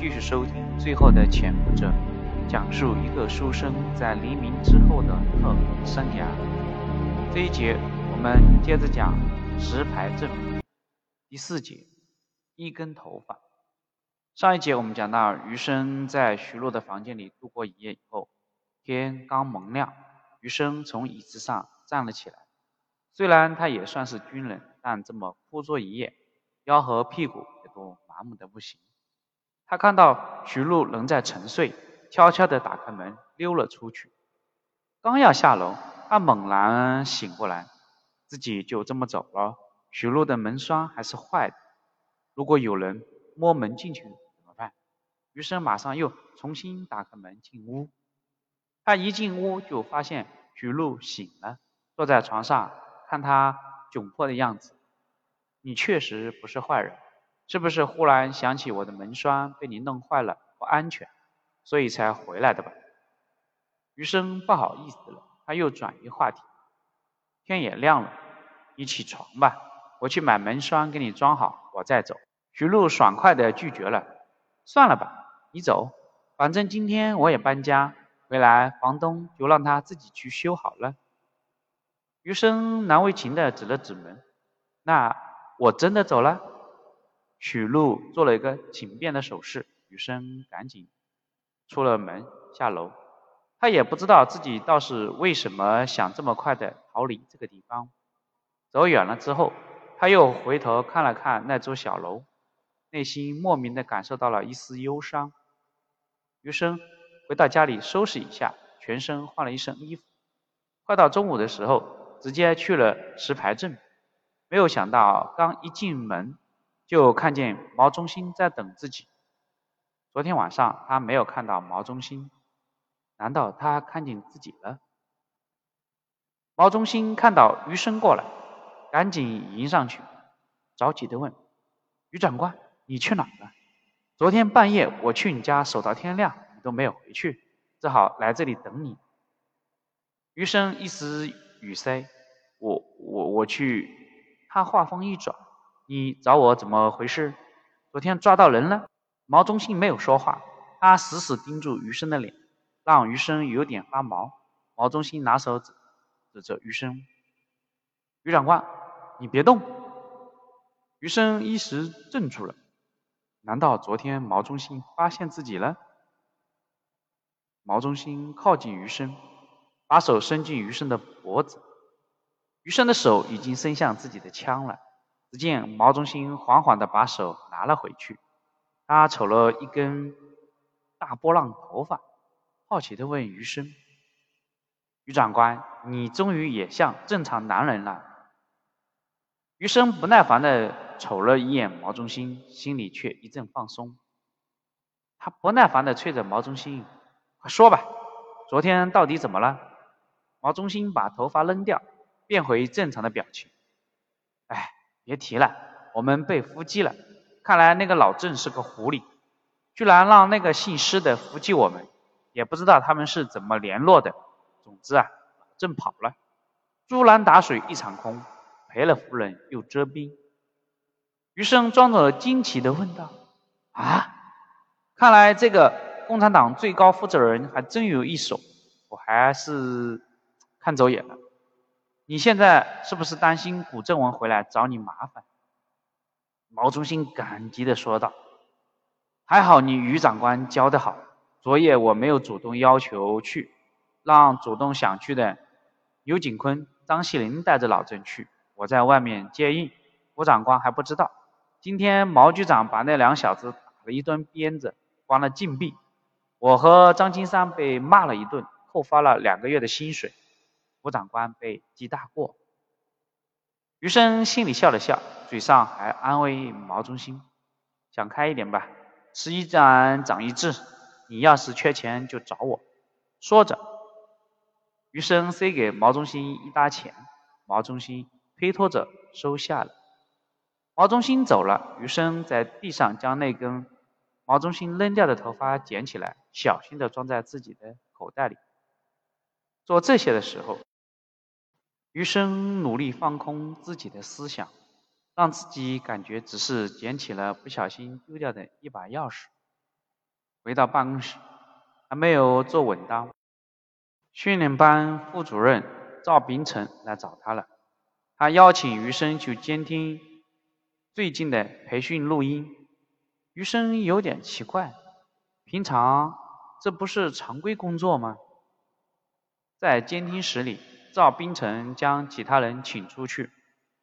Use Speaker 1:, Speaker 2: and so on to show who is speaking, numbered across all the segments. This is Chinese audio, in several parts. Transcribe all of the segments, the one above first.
Speaker 1: 继续收听《最后的潜伏者》，讲述一个书生在黎明之后的特工生涯。这一节我们接着讲石牌阵第四节一根头发。上一节我们讲到，余生在徐璐的房间里度过一夜以后，天刚蒙亮，余生从椅子上站了起来。虽然他也算是军人，但这么枯坐一夜，腰和屁股也都麻木的不行。他看到徐璐仍在沉睡，悄悄地打开门溜了出去。刚要下楼，他猛然醒过来，自己就这么走了。徐璐的门栓还是坏的，如果有人摸门进去怎么办？余生马上又重新打开门进屋。他一进屋就发现徐璐醒了，坐在床上，看他窘迫的样子，你确实不是坏人。是不是忽然想起我的门栓被你弄坏了不安全，所以才回来的吧？余生不好意思了，他又转移话题。天也亮了，你起床吧，我去买门栓给你装好，我再走。徐璐爽快地拒绝了。算了吧，你走，反正今天我也搬家，回来房东就让他自己去修好了。余生难为情地指了指门，那我真的走了。许璐做了一个请便的手势，余生赶紧出了门下楼。他也不知道自己倒是为什么想这么快的逃离这个地方。走远了之后，他又回头看了看那座小楼，内心莫名的感受到了一丝忧伤。余生回到家里收拾一下，全身换了一身衣服。快到中午的时候，直接去了石牌镇。没有想到，刚一进门。就看见毛中心在等自己。昨天晚上他没有看到毛中心，难道他看见自己了？毛中心看到余生过来，赶紧迎上去，着急的问：“余长官，你去哪了？昨天半夜我去你家守到天亮，你都没有回去，只好来这里等你。”余生一时语塞：“我我我去。”他话锋一转。你找我怎么回事？昨天抓到人了？毛中信没有说话，他死死盯住余生的脸，让余生有点发毛。毛中信拿手指指着余生：“余长官，你别动。”余生一时怔住了。难道昨天毛中信发现自己了？毛中信靠近余生，把手伸进余生的脖子。余生的手已经伸向自己的枪了。只见毛中心缓缓地把手拿了回去，他瞅了一根大波浪头发，好奇地问余生：“余长官，你终于也像正常男人了？”余生不耐烦地瞅了一眼毛中心，心里却一阵放松。他不耐烦地催着毛中心：“快说吧，昨天到底怎么了？”毛中心把头发扔掉，变回正常的表情。哎。别提了，我们被伏击了。看来那个老郑是个狐狸，居然让那个姓施的伏击我们，也不知道他们是怎么联络的。总之啊，老郑跑了，竹篮打水一场空，赔了夫人又折兵。余生装作惊奇的问道：“啊，看来这个共产党最高负责人还真有一手，我还是看走眼了。”你现在是不是担心古正文回来找你麻烦？毛中心感激的说道：“还好你于长官教得好，昨夜我没有主动要求去，让主动想去的刘景坤、张锡林带着老郑去，我在外面接应。吴长官还不知道，今天毛局长把那两小子打了一顿鞭子，关了禁闭。我和张金山被骂了一顿，扣发了两个月的薪水。”吴长官被记大过，余生心里笑了笑，嘴上还安慰毛中心：“想开一点吧，吃一堑长一智，你要是缺钱就找我。”说着，余生塞给毛中心一沓钱，毛中心推脱着收下了。毛中心走了，余生在地上将那根毛中心扔掉的头发捡起来，小心的装在自己的口袋里。做这些的时候。余生努力放空自己的思想，让自己感觉只是捡起了不小心丢掉的一把钥匙。回到办公室，还没有坐稳当，训练班副主任赵秉成来找他了。他邀请余生去监听最近的培训录音。余生有点奇怪，平常这不是常规工作吗？在监听室里，赵冰城将其他人请出去，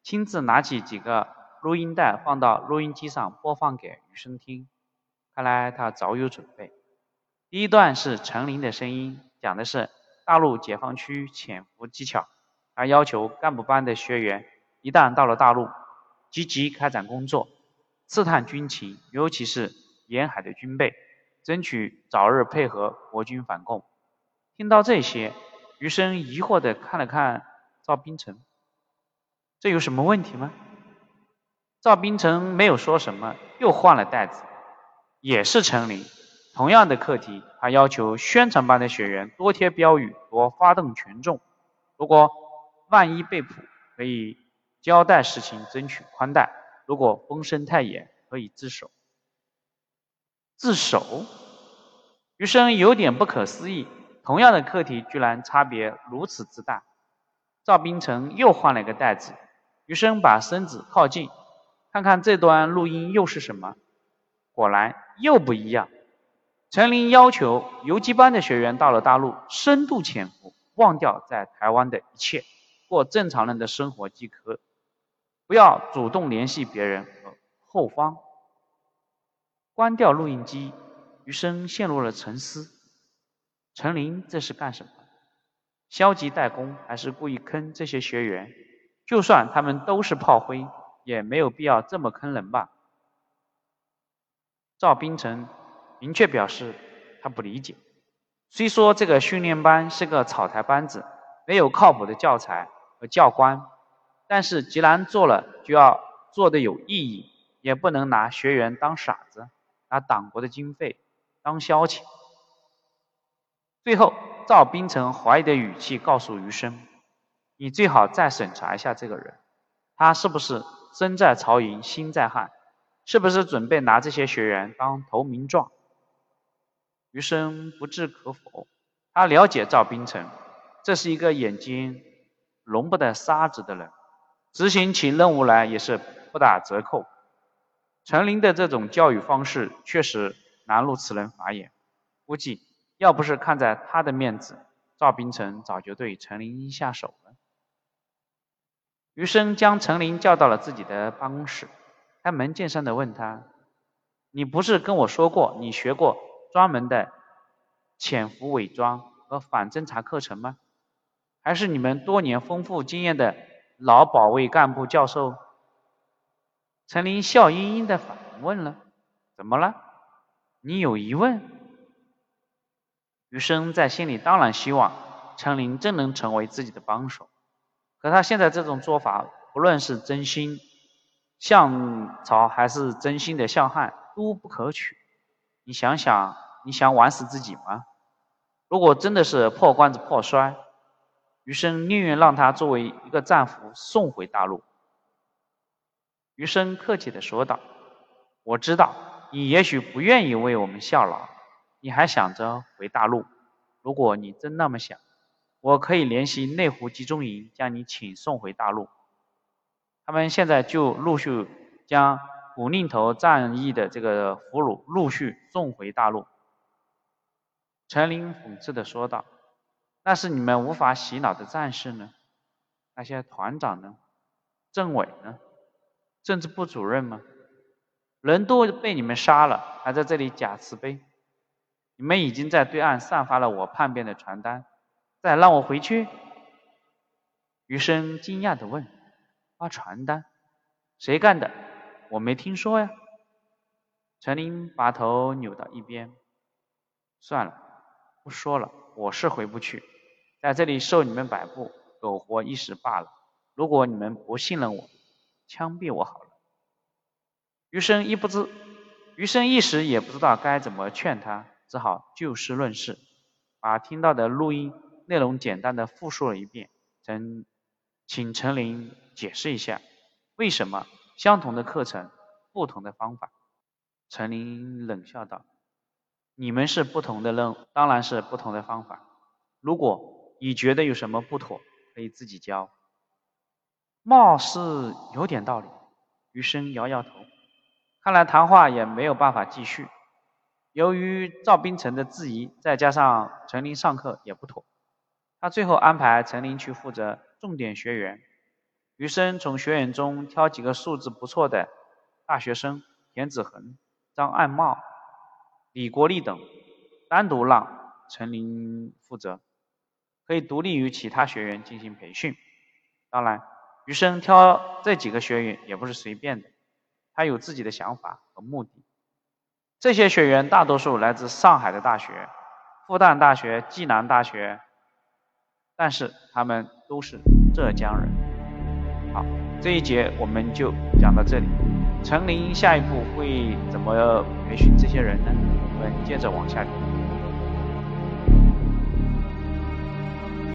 Speaker 1: 亲自拿起几个录音带放到录音机上播放给余生听。看来他早有准备。第一段是陈林的声音，讲的是大陆解放区潜伏技巧。他要求干部班的学员一旦到了大陆，积极开展工作，刺探军情，尤其是沿海的军备，争取早日配合国军反共。听到这些，余生疑惑地看了看赵冰城，这有什么问题吗？赵冰城没有说什么，又换了袋子。也是陈林，同样的课题，他要求宣传班的学员多贴标语，多发动群众。如果万一被捕，可以交代实情，争取宽待；如果风声太严，可以自首。自首？余生有点不可思议，同样的课题，居然差别如此之大。赵冰城又换了一个袋子，余生把身子靠近，看看这段录音又是什么。果然又不一样。陈林要求游击班的学员到了大陆，深度潜伏，忘掉在台湾的一切，过正常人的生活即可，不要主动联系别人和后方。关掉录音机，余生陷入了沉思。陈林这是干什么？消极怠工，还是故意坑这些学员？就算他们都是炮灰，也没有必要这么坑人吧？赵冰城明确表示，他不理解。虽说这个训练班是个草台班子，没有靠谱的教材和教官，但是既然做了，就要做的有意义，也不能拿学员当傻子，拿党国的经费当消遣。最后，赵冰城怀疑的语气告诉余生：“你最好再审查一下这个人，他是不是身在曹营心在汉。”是不是准备拿这些学员当投名状？余生不置可否。他了解赵冰城，这是一个眼睛容不得沙子的人，执行起任务来也是不打折扣。陈林的这种教育方式确实难入此人法眼。估计要不是看在他的面子，赵冰城早就对陈林下手了。余生将陈林叫到了自己的办公室。开门见山的问他：“你不是跟我说过你学过专门的潜伏伪装和反侦查课程吗？还是你们多年丰富经验的老保卫干部教授？”陈林笑盈盈的反问了：“怎么了？你有疑问？”余生在心里当然希望陈林真能成为自己的帮手，可他现在这种做法，不论是真心。向朝还是真心的向汉都不可取。你想想，你想玩死自己吗？如果真的是破罐子破摔，余生宁愿让他作为一个战俘送回大陆。余生客气的说道：“我知道你也许不愿意为我们效劳，你还想着回大陆。如果你真那么想，我可以联系内湖集中营，将你请送回大陆。”他们现在就陆续将古宁头战役的这个俘虏陆续送回大陆。陈林讽刺的说道：“那是你们无法洗脑的战士呢？那些团长呢？政委呢？政治部主任吗？人都被你们杀了，还在这里假慈悲？你们已经在对岸散发了我叛变的传单，再让我回去？”余生惊讶的问。发传单，谁干的？我没听说呀。陈林把头扭到一边，算了，不说了。我是回不去，在这里受你们摆布，苟活一时罢了。如果你们不信任我，枪毙我好了。余生一不知，余生一时也不知道该怎么劝他，只好就事论事，把听到的录音内容简单的复述了一遍，陈。请陈林解释一下，为什么相同的课程，不同的方法？陈林冷笑道：“你们是不同的任务，当然是不同的方法。如果你觉得有什么不妥，可以自己教。貌似有点道理。余生摇摇头，看来谈话也没有办法继续。由于赵冰城的质疑，再加上陈林上课也不妥，他最后安排陈林去负责重点学员。余生从学员中挑几个素质不错的大学生，田子恒、张爱茂。李国立等单独让陈林负责，可以独立于其他学员进行培训。当然，余生挑这几个学员也不是随便的，他有自己的想法和目的。这些学员大多数来自上海的大学、复旦大学、暨南大学，但是他们都是浙江人。好，这一节我们就讲到这里。陈林下一步会怎么培训这些人呢？我们接着往下。